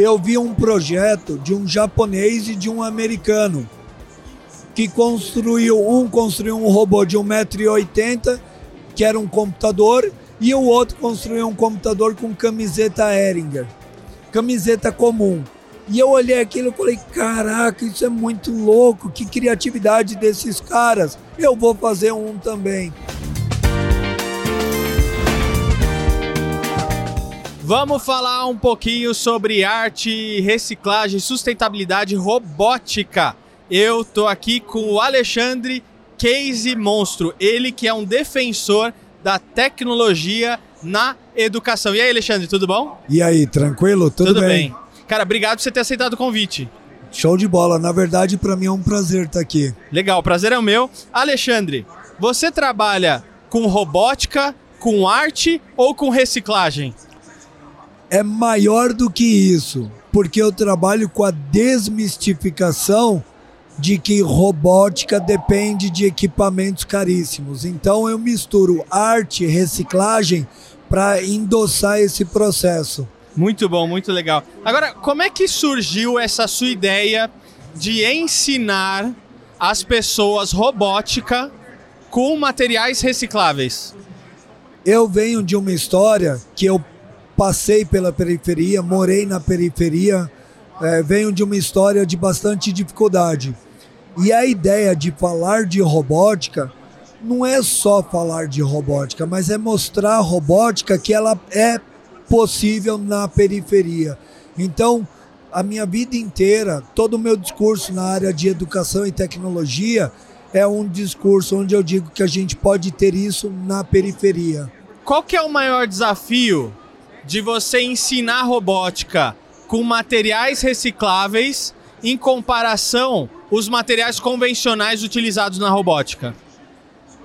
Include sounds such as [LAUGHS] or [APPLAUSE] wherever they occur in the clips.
eu vi um projeto de um japonês e de um americano que construiu, um construiu um robô de 1,80m, que era um computador, e o outro construiu um computador com camiseta Ehringer, camiseta comum. E eu olhei aquilo e falei: caraca, isso é muito louco, que criatividade desses caras. Eu vou fazer um também. Vamos falar um pouquinho sobre arte, reciclagem, sustentabilidade, robótica. Eu tô aqui com o Alexandre Case Monstro, ele que é um defensor da tecnologia na educação. E aí, Alexandre, tudo bom? E aí, tranquilo? Tudo, tudo bem? bem? Cara, obrigado por você ter aceitado o convite. Show de bola. Na verdade, para mim é um prazer estar aqui. Legal, o prazer é o meu. Alexandre, você trabalha com robótica, com arte ou com reciclagem? É maior do que isso, porque eu trabalho com a desmistificação de que robótica depende de equipamentos caríssimos. Então eu misturo arte e reciclagem para endossar esse processo. Muito bom, muito legal. Agora, como é que surgiu essa sua ideia de ensinar as pessoas robótica com materiais recicláveis? Eu venho de uma história que eu passei pela periferia, morei na periferia, é, venho de uma história de bastante dificuldade. E a ideia de falar de robótica não é só falar de robótica, mas é mostrar a robótica que ela é possível na periferia. Então, a minha vida inteira, todo o meu discurso na área de educação e tecnologia é um discurso onde eu digo que a gente pode ter isso na periferia. Qual que é o maior desafio de você ensinar robótica com materiais recicláveis em comparação os materiais convencionais utilizados na robótica?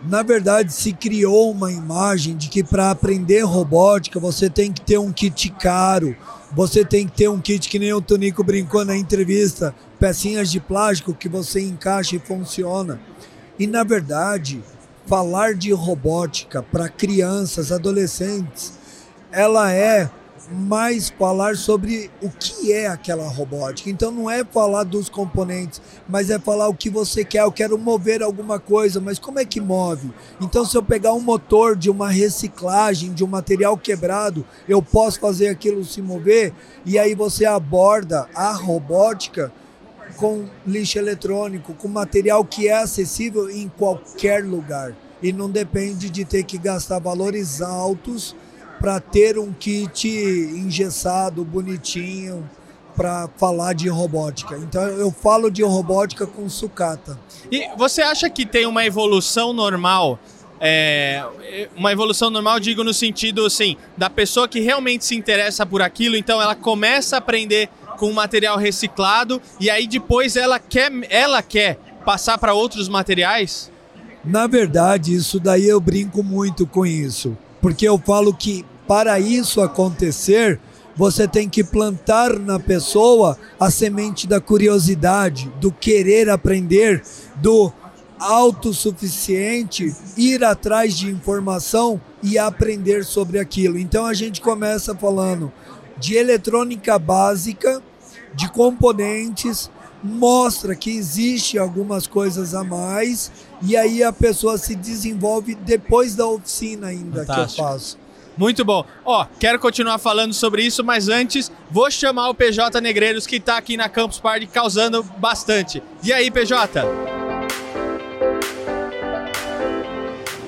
Na verdade, se criou uma imagem de que para aprender robótica você tem que ter um kit caro, você tem que ter um kit que nem o Tonico brincou na entrevista, pecinhas de plástico que você encaixa e funciona. E na verdade, falar de robótica para crianças, adolescentes, ela é mais falar sobre o que é aquela robótica. Então não é falar dos componentes, mas é falar o que você quer. Eu quero mover alguma coisa, mas como é que move? Então se eu pegar um motor de uma reciclagem, de um material quebrado, eu posso fazer aquilo se mover e aí você aborda a robótica com lixo eletrônico, com material que é acessível em qualquer lugar e não depende de ter que gastar valores altos para ter um kit engessado, bonitinho, para falar de robótica. Então eu falo de robótica com sucata. E você acha que tem uma evolução normal? É, uma evolução normal, digo no sentido assim, da pessoa que realmente se interessa por aquilo, então ela começa a aprender com material reciclado e aí depois ela quer, ela quer passar para outros materiais? Na verdade, isso daí eu brinco muito com isso, porque eu falo que para isso acontecer, você tem que plantar na pessoa a semente da curiosidade, do querer aprender, do autossuficiente, ir atrás de informação e aprender sobre aquilo. Então a gente começa falando de eletrônica básica, de componentes, mostra que existe algumas coisas a mais e aí a pessoa se desenvolve depois da oficina ainda Fantástico. que eu faço. Muito bom. Ó, quero continuar falando sobre isso, mas antes vou chamar o PJ Negreiros que está aqui na Campus Party causando bastante. E aí, PJ?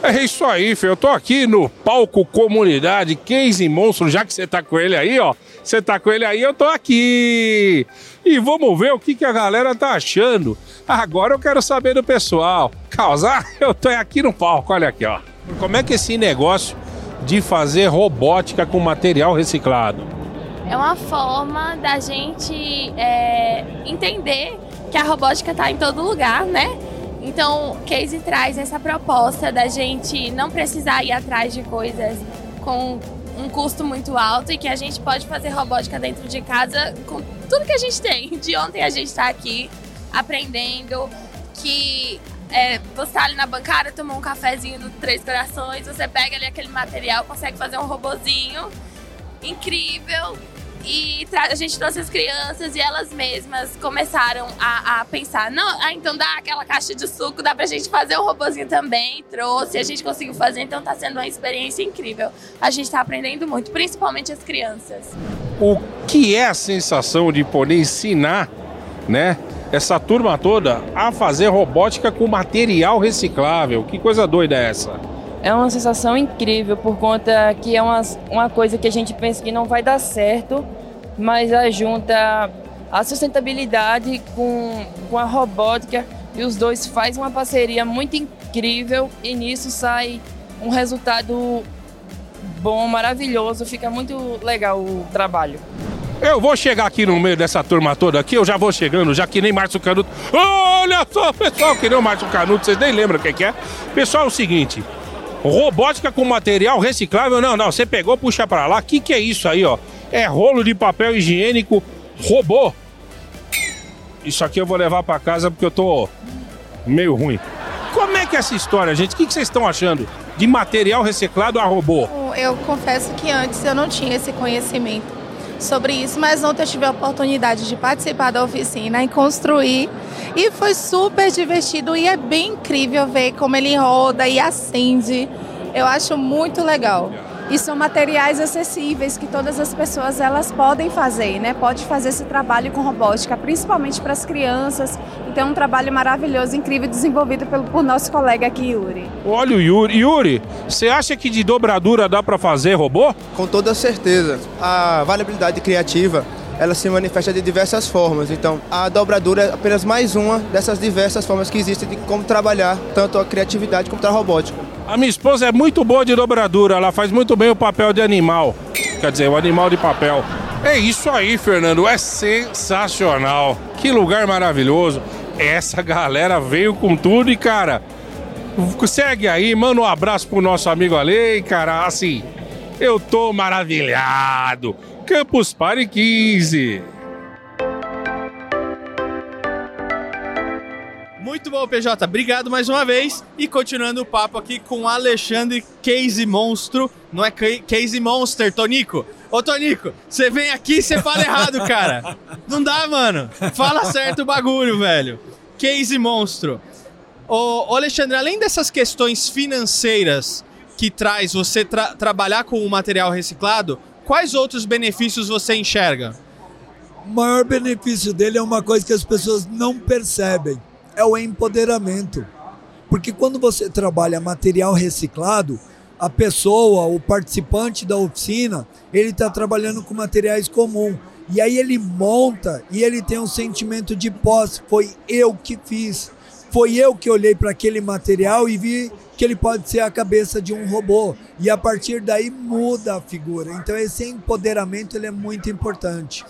É isso aí, Fê. Eu tô aqui no palco comunidade Case Monstro, já que você tá com ele aí, ó. Você tá com ele aí, eu tô aqui. E vamos ver o que, que a galera tá achando. Agora eu quero saber do pessoal. Causar? [LAUGHS] Eu tô aqui no palco, olha aqui, ó. Como é que esse negócio de fazer robótica com material reciclado? É uma forma da gente é, entender que a robótica está em todo lugar, né? Então, Case traz essa proposta da gente não precisar ir atrás de coisas com um custo muito alto e que a gente pode fazer robótica dentro de casa com tudo que a gente tem. [LAUGHS] De ontem a gente está aqui aprendendo que é, você tá ali na bancada, tomou um cafezinho do Três Corações, você pega ali aquele material, consegue fazer um robozinho incrível e a gente trouxe as crianças e elas mesmas começaram a, a, pensar, não, ah, então dá aquela caixa de suco, dá pra gente fazer um robozinho também, trouxe, a gente conseguiu fazer, então tá sendo uma experiência incrível. A gente tá aprendendo muito, principalmente as crianças. O que é a sensação de poder ensinar, né, essa turma toda a fazer robótica com material reciclável? Que coisa doida é essa? É uma sensação incrível por conta que é uma, uma coisa que a gente pensa que não vai dar certo, mas junta a sustentabilidade com, com a robótica e os dois faz uma parceria muito incrível e nisso sai um resultado bom, maravilhoso, fica muito legal o trabalho. Eu vou chegar aqui no meio dessa turma toda aqui, eu já vou chegando, já que nem Márcio Canuto. Olha só, pessoal, que nem o Márcio Canuto, vocês nem lembram o que é. Pessoal, é o seguinte, Robótica com material reciclável? Não, não. Você pegou, puxa para lá. O que, que é isso aí, ó? É rolo de papel higiênico robô. Isso aqui eu vou levar para casa porque eu tô meio ruim. Como é que é essa história, gente? O que, que vocês estão achando de material reciclado a robô? Eu confesso que antes eu não tinha esse conhecimento sobre isso, mas ontem eu tive a oportunidade de participar da oficina e construir. E foi super divertido e é bem incrível ver como ele roda e acende. Eu acho muito legal. E são materiais acessíveis que todas as pessoas elas podem fazer, né? Pode fazer esse trabalho com robótica, principalmente para as crianças. Então é um trabalho maravilhoso, incrível, desenvolvido pelo, por nosso colega aqui, Yuri. Olha o Yuri. Yuri, você acha que de dobradura dá para fazer robô? Com toda certeza. A variabilidade criativa ela se manifesta de diversas formas. Então, a dobradura é apenas mais uma dessas diversas formas que existem de como trabalhar tanto a criatividade quanto a robótica. A minha esposa é muito boa de dobradura, ela faz muito bem o papel de animal. Quer dizer, o animal de papel. É isso aí, Fernando, é sensacional. Que lugar maravilhoso. Essa galera veio com tudo e, cara, segue aí, manda um abraço pro nosso amigo Ale, cara, assim, eu tô maravilhado. Campus Party 15. Muito bom, PJ. Obrigado mais uma vez. E continuando o papo aqui com Alexandre Case Monstro. Não é Case Monster, Tonico. Ô, Tonico, você vem aqui e você fala errado, cara. Não dá, mano. Fala certo o bagulho, velho. Case Monstro. Ô, Alexandre, além dessas questões financeiras que traz você tra trabalhar com o material reciclado, quais outros benefícios você enxerga? O maior benefício dele é uma coisa que as pessoas não percebem é o empoderamento. Porque quando você trabalha material reciclado, a pessoa, o participante da oficina, ele está trabalhando com materiais comuns. E aí ele monta e ele tem um sentimento de posse. Foi eu que fiz. Foi eu que olhei para aquele material e vi que ele pode ser a cabeça de um robô. E a partir daí muda a figura. Então esse empoderamento ele é muito importante.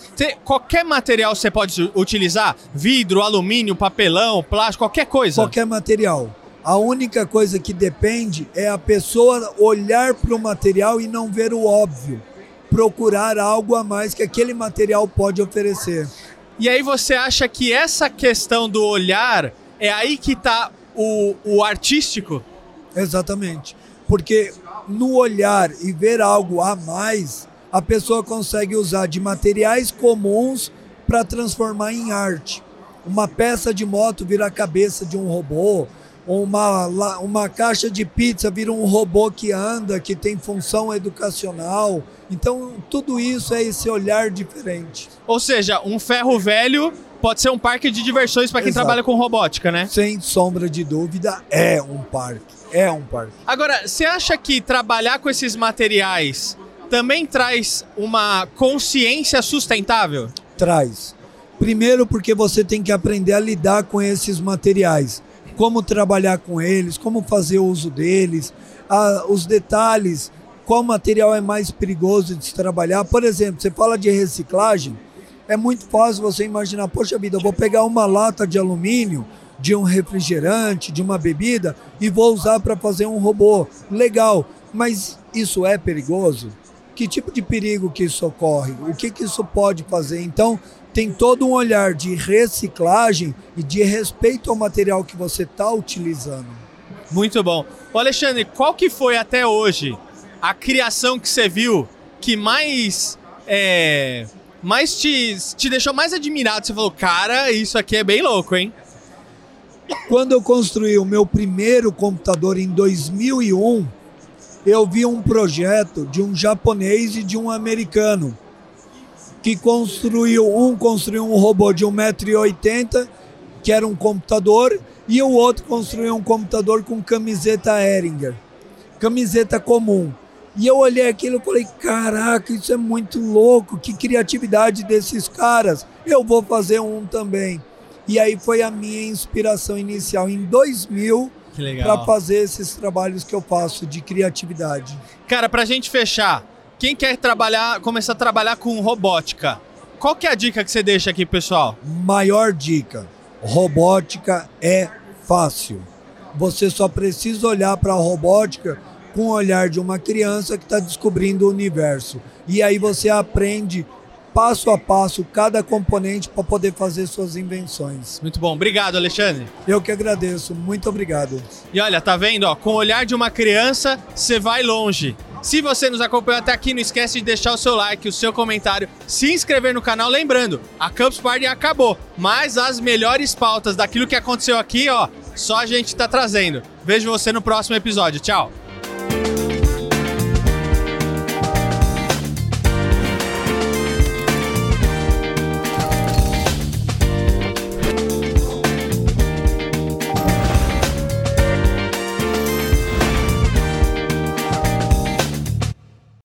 Qualquer material você pode utilizar? Vidro, alumínio, papelão, plástico, qualquer coisa? Qualquer material. A única coisa que depende é a pessoa olhar para o material e não ver o óbvio. Procurar algo a mais que aquele material pode oferecer. E aí você acha que essa questão do olhar é aí que está o, o artístico? Exatamente. Porque no olhar e ver algo a mais, a pessoa consegue usar de materiais comuns para transformar em arte. Uma peça de moto vira a cabeça de um robô, uma, uma caixa de pizza vira um robô que anda, que tem função educacional. Então, tudo isso é esse olhar diferente. Ou seja, um ferro velho pode ser um parque de diversões para quem Exato. trabalha com robótica, né? Sem sombra de dúvida, é um parque. É um parque. Agora, você acha que trabalhar com esses materiais também traz uma consciência sustentável? Traz. Primeiro, porque você tem que aprender a lidar com esses materiais. Como trabalhar com eles, como fazer uso deles, a, os detalhes, qual material é mais perigoso de se trabalhar. Por exemplo, você fala de reciclagem, é muito fácil você imaginar, poxa vida, eu vou pegar uma lata de alumínio, de um refrigerante, de uma bebida e vou usar para fazer um robô. Legal, mas isso é perigoso? Que tipo de perigo que isso ocorre? O que, que isso pode fazer? Então, tem todo um olhar de reciclagem e de respeito ao material que você está utilizando. Muito bom. Ô Alexandre, qual que foi até hoje a criação que você viu que mais é, mais te, te deixou mais admirado? Você falou, cara, isso aqui é bem louco, hein? Quando eu construí o meu primeiro computador em 2001, eu vi um projeto de um japonês e de um americano que construiu, um construiu um robô de 1,80m, que era um computador, e o outro construiu um computador com camiseta Ehringer, camiseta comum. E eu olhei aquilo e falei, caraca, isso é muito louco, que criatividade desses caras, eu vou fazer um também. E aí foi a minha inspiração inicial em 2000 para fazer esses trabalhos que eu faço de criatividade. Cara, pra gente fechar, quem quer trabalhar, começar a trabalhar com robótica, qual que é a dica que você deixa aqui, pessoal? Maior dica: robótica é fácil. Você só precisa olhar para a robótica com o olhar de uma criança que está descobrindo o universo. E aí você aprende passo a passo cada componente para poder fazer suas invenções. Muito bom. Obrigado, Alexandre. Eu que agradeço. Muito obrigado. E olha, tá vendo? Ó, com o olhar de uma criança, você vai longe. Se você nos acompanhou até aqui, não esquece de deixar o seu like, o seu comentário, se inscrever no canal. Lembrando, a Campus Party acabou, mas as melhores pautas daquilo que aconteceu aqui, ó, só a gente tá trazendo. Vejo você no próximo episódio. Tchau!